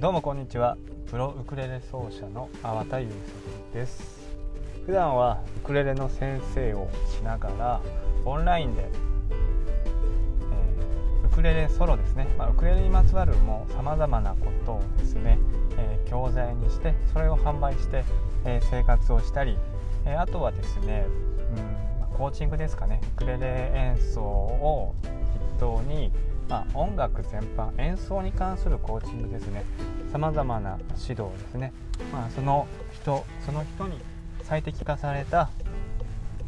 どうもこんにちは。プロウクレレ奏者の粟田優作です。普段はウクレレの先生をしながらオンラインで、えー、ウクレレソロですね、まあ、ウクレレにまつわるもさまざまなことをですね、えー、教材にしてそれを販売して、えー、生活をしたり、えあとはですね、うん、コーチングですかね。ウクレレ演奏を頭にまあ、音楽全般演奏に関するコーチングですね。さまざまな指導ですね、まあ、その人その人に最適化された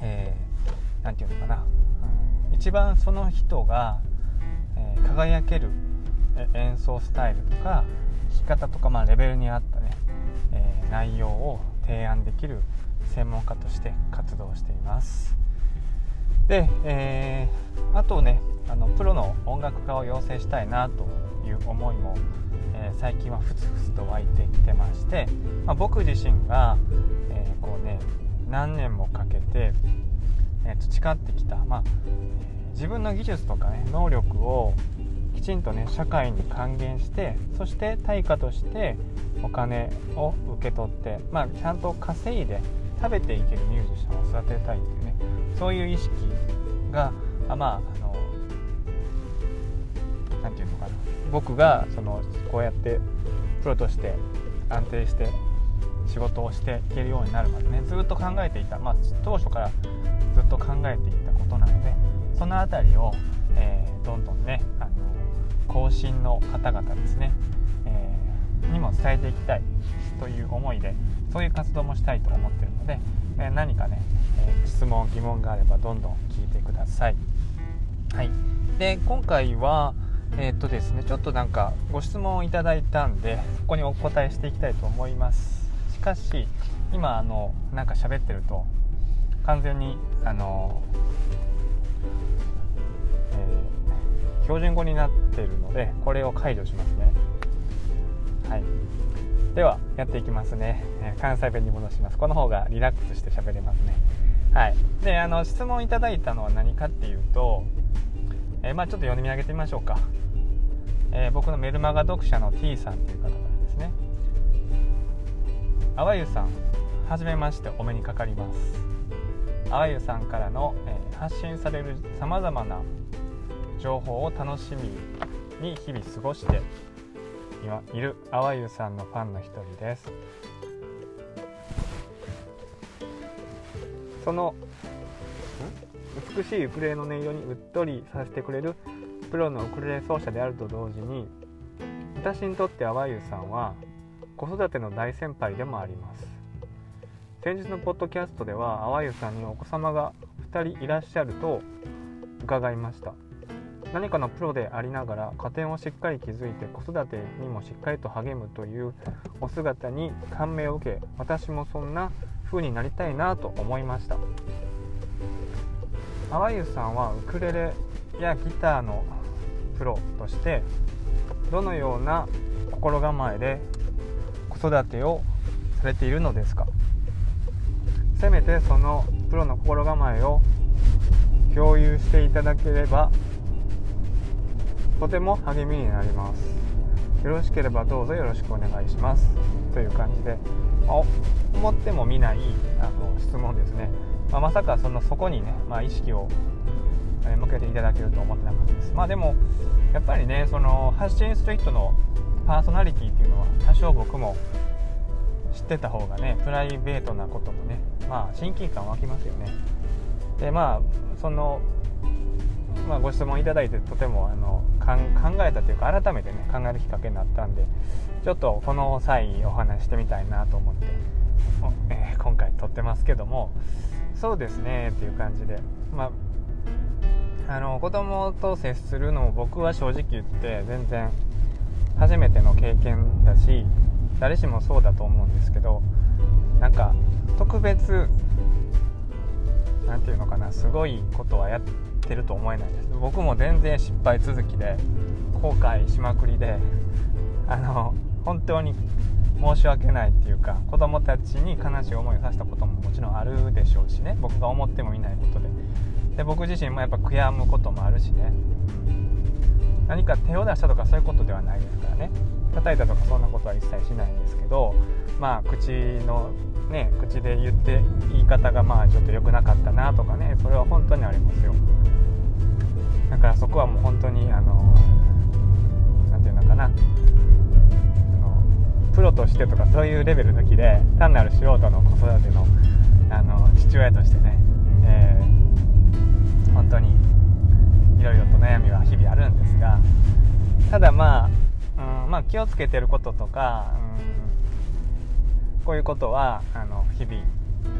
何、えー、て言うのかな、うん、一番その人が、えー、輝ける演奏スタイルとか弾き方とか、まあ、レベルに合ったね、えー、内容を提案できる専門家として活動しています。で、えー、あとねあのプロの音楽家を養成したいなという思いも、えー、最近はふつふつと湧いてきてまして、まあ、僕自身が、えー、こうね何年もかけて、え培ってきた、まあ、自分の技術とかね能力をきちんとね社会に還元してそして対価としてお金を受け取って、まあ、ちゃんと稼いで食べていけるミュージシャンを育てたいっていうそういう意識があまあの何て言うのかな。僕がそのこうやってプロとして安定して仕事をしていけるようになるまでねずっと考えていた、まあ、当初からずっと考えていたことなのでその辺りを、えー、どんどんねあの後進の方々ですね、にも伝えていきたいという思いでそういう活動もしたいと思ってるので、えー、何かね、え質問疑問があればどんどん聞いてください。はい、で今回は、えー、っとですねちょっとなんかご質問をいただいたんでここにお答えしていきたいと思います。しかし今あのなんか喋ってると完全にあの、えー、標準語になってるのでこれを解除しますね。はい。ではやっていきますね、えー、関西弁に戻します。この方がリラックスして喋れますね。はい。であの質問いただいたのは何かっていうとえー、まあ、ちょっと読み上げてみましょうか、えー、僕のメルマガ読者の T さんという方からですね。あわゆさんはじめましてお目にかかります。あわゆさんからの、え、発信されるさまざまな情報を楽しみに日々過ごしているあわゆさんのファンの一人です。その美しいウクレレの音色にうっとりさせてくれるプロのウクレレ奏者であると同時に私にとってあわゆさんは子育ての大先輩でもあります。先日のポッドキャストではあわゆさんにお子様が2人いらっしゃると伺いました。何かのプロでありながら家庭をしっかり築いて子育てにもしっかりと励むというお姿に感銘を受け私もそんな風になりたいなと思いました。淡湯さんはウクレレやギターのプロとしてどのような心構えで子育てをされているのですか？せめてそのプロの心構えを共有していただければとても励みになります。よろしければどうぞよろしくお願いします。という感じで思ってもみないあの質問ですね。まあ、まさかそのそこにね、まあ、意識を向けていただけると思ってなかったです。まあでもやっぱりねその発信する人のパーソナリティっていうのは多少僕も知ってた方がねプライベートなこともねまあ親近感湧きますよね。でまあその、まあ、ご質問いただいてとてもあの考えたというか改めてね考えるきっかけになったんでちょっとこの際お話してみたいなと思って、えー、今回撮ってますけどもそうですねっていう感じでまああの子供と接するのも僕は正直言って全然初めての経験だし誰しもそうだと思うんですけどなんか特別何て言うのかなすごいことはやってってると思えないです。僕も全然失敗続きで後悔しまくりであの本当に申し訳ないっていうか子供たちに悲しい思いをさせたことももちろんあるでしょうしね。僕が思ってもいないことで。で僕自身もやっぱ悔やむこともあるしね。何か手を出したとかそういうことではないですからね。叩いたとかそんなことは一切しないんですけどまあ口のね口で言って言い方がまあちょっと良くなかったなとかね。それは本当にありますよ。だからそこはもう本当にあの何て言うのかな。プロとしてとかそういうレベル抜きで単なる素人の子育てのあの父親としてね、えー、本当にいろいろと悩みは日々あるんですがただまあ、うんまあ、気をつけてることとか、うん、こういうことはあの日々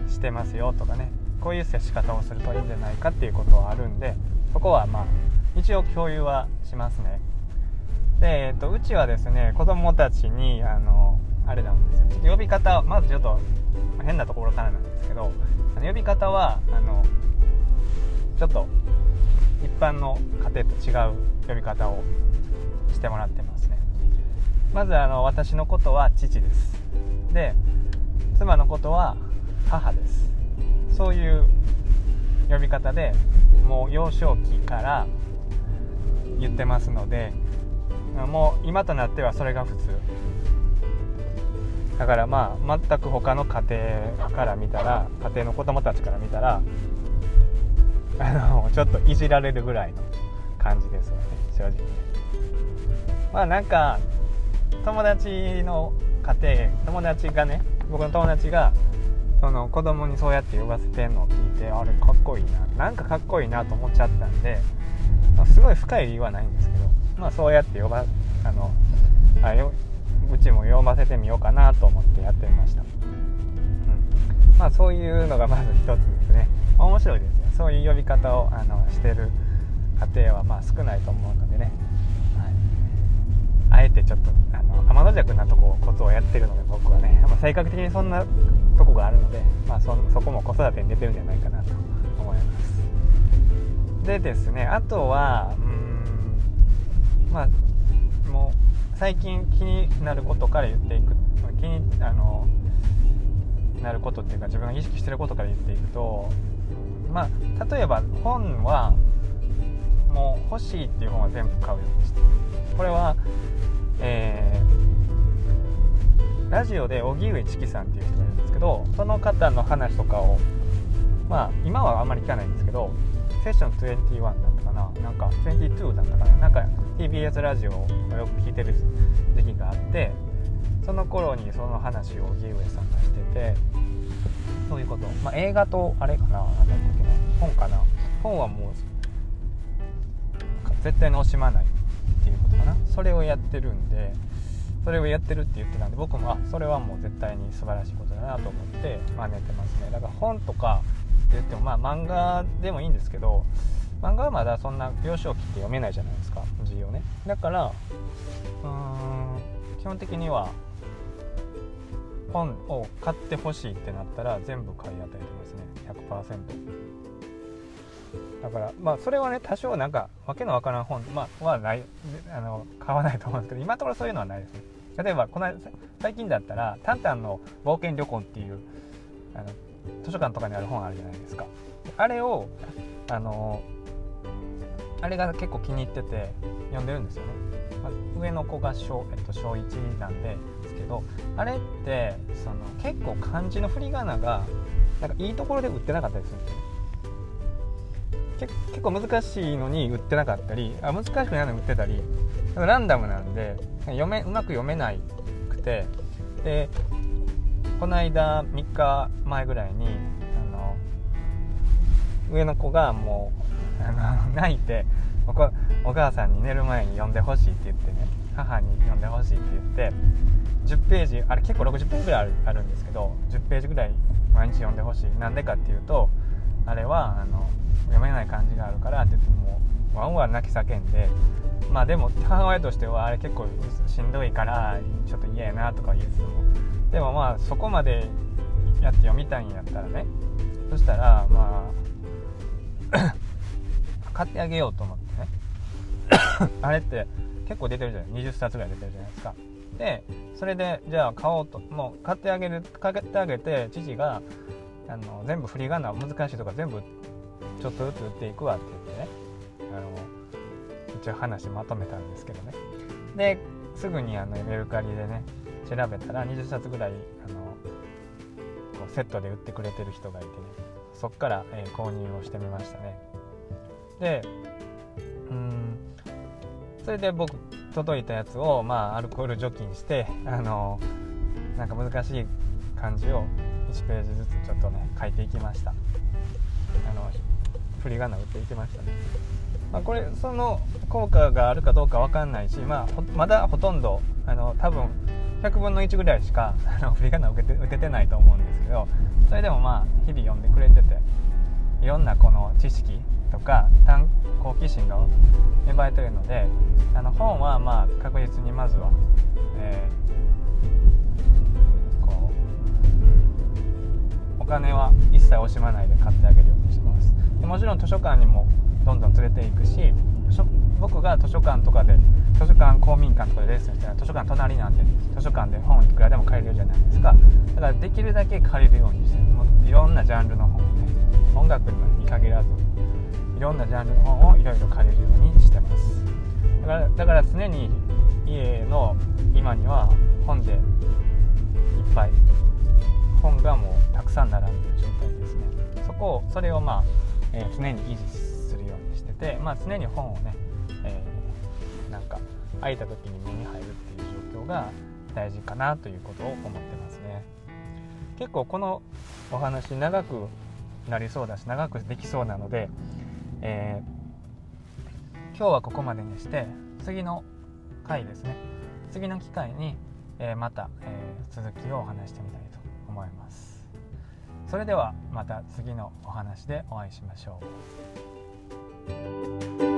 してますよとかね。こういう接し方をするといいんじゃないかっていうことはあるんでそこはまあ一応共有はしますね。で、えっと、うちはですね子供たちにあのあれなんですよ。呼び方まずちょっと変なところからなんですけどあの呼び方はあのちょっと一般の家庭と違う呼び方をしてもらってますね。まずあの私のことは父です。で妻のことは母です。そういう呼び方でもう幼少期から言ってますのでもう今となってはそれが普通。だからまあ全く他の家庭から見たら家庭の子供たちから見たらあのちょっといじられるぐらいの感じですよね正直。まあなんか友達の家庭友達がね僕の友達がその子供にそうやって呼ばせてんのを聞いてあれかっこいいな。なんかかっこいいなと思っちゃったんで、すごい深い理由はないんですけどまあそうやって呼ばあのあようちも読ませてみようかなと思ってやってみました、うん、まあそういうのがまず一つですね。面白いですよ。そういう呼び方をあのしてる家庭はまあ少ないと思うのでね、あえてちょっとあの天の弱なとこことをやってるので僕はね、まあ、性格的にそんなとこがあるので、まあそ、そこも子育てに出てるんじゃないかなと思います。でですねあとはうんまあもう最近気になることから言っていく気にあのなることっていうか自分が意識してることから言っていくとまあ例えば本はもう欲しいっていう本は全部買うようにしてこれはえー、ラジオで荻上チキさんっていう人がいるんですけどその方の話とかをまあ今はあんまり聞かないんですけどセッション21だったかな。なんか22だったかな。なんか TBS ラジオをよく聞いてる時期があってその頃にその話を荻上さんがしててそういうこと、まあ、映画とあれかな。何だっけな。本かな。本はもう絶対に惜しまないっていうことかな。それをやってるんでそれをやってるって言ってたんで僕もあそれはもう絶対に素晴らしいことだなと思って真似てますね。だから本とかって言ってもまあ漫画でもいいんですけど漫画はまだそんな幼少期って読めないじゃないですか。字をね。だからうーん基本的には本を買ってほしいってなったら全部買い与えてますね。100%だからまあそれはね多少なんかわけのわからん本、まあ、はないあの買わないと思うんですけど今のところそういうのはないですね。例えばこの最近だったら「タンタンの冒険旅行」っていうあの図書館とかにある本あるじゃないですか。あれをあのあれが結構気に入ってて読んでるんですよね、まあ、上の子が小,、えっと、小1なんでですけどあれってその結構漢字の振り仮名がなんかいいところで売ってなかったりするんですよ。結構難しいのに売ってなかったりあ難しくないのに売ってたりランダムなんで読めうまく読めなくてでこの間3日前ぐらいにあの上の子がもうあの泣いてお母さんに寝る前に読んでほしいって言ってね母に読んでほしいって言って10ページあれ結構60ページぐらいあるあるんですけど10ページぐらい毎日読んでほしい。なんでかっていうとあれはあの読めない感じがあるからって言ってもうワンワン泣き叫んでまあでも母親としてはあれ結構しんどいからちょっと嫌やなとか言いつつも。でもまあそこまでやって読みたいんやったらね。そしたらまあ 買ってあげようと思ってね。あれって結構出てるじゃない。20冊ぐらい出てるじゃないですか。でそれでじゃあ買おうと。もう買ってあげる買ってあげて父があの全部振り仮名難しいとか全部ちょっとずつ打っていくわって言ってね。あの一応話まとめたんですけどね。ですぐにあのメルカリでね調べたら20冊ぐらいあのこうセットで売ってくれてる人がいてね。そっから、えー、購入をしてみましたね。でうんそれで僕届いたやつを、まあ、アルコール除菌してあのなんか難しい漢字を1ページずつちょっとね書いていきました。あの振り仮名打っていきましたね、まあ、これその効果があるかどうか分かんないし、まあ、まだほとんどあの多分100分の1ぐらいしかあの振り仮名受けて打ててないと思うんですけどそれでもまあ日々読んでくれてていろんなこの知識とか単好奇心が芽生えてるのであの本はまあ確実にまずは、えー、お金は一切惜しまないで買ってあげるようにしてます。でもちろん図書館にもどんどん連れていくし僕が図書館とかで図書館公民館とかでレッスンしたら図書館隣なんで図書館で本いくらでも借りるじゃないですか。だからできるだけ借りるようにしてもういろんなジャンルの本をね音楽に限らずいろんなジャンルの本をいろいろ借りるようにしてます。だからだから常に家の今には本でいっぱい本がもうたくさん並んでる状態ですね。そこをそれをまあ、えー、常に維持するようにしてて、まあ、常に本をね、えー、なんか空いた時に目に入るっていう状況が大事かなということを思ってますね。結構このお話長くなりそうだし長くできそうなので、えー、今日はここまでにして次の回ですね。次の機会に、えー、また、えー、続きをお話してみたいと思います。それではまた次のお話でお会いしましょう。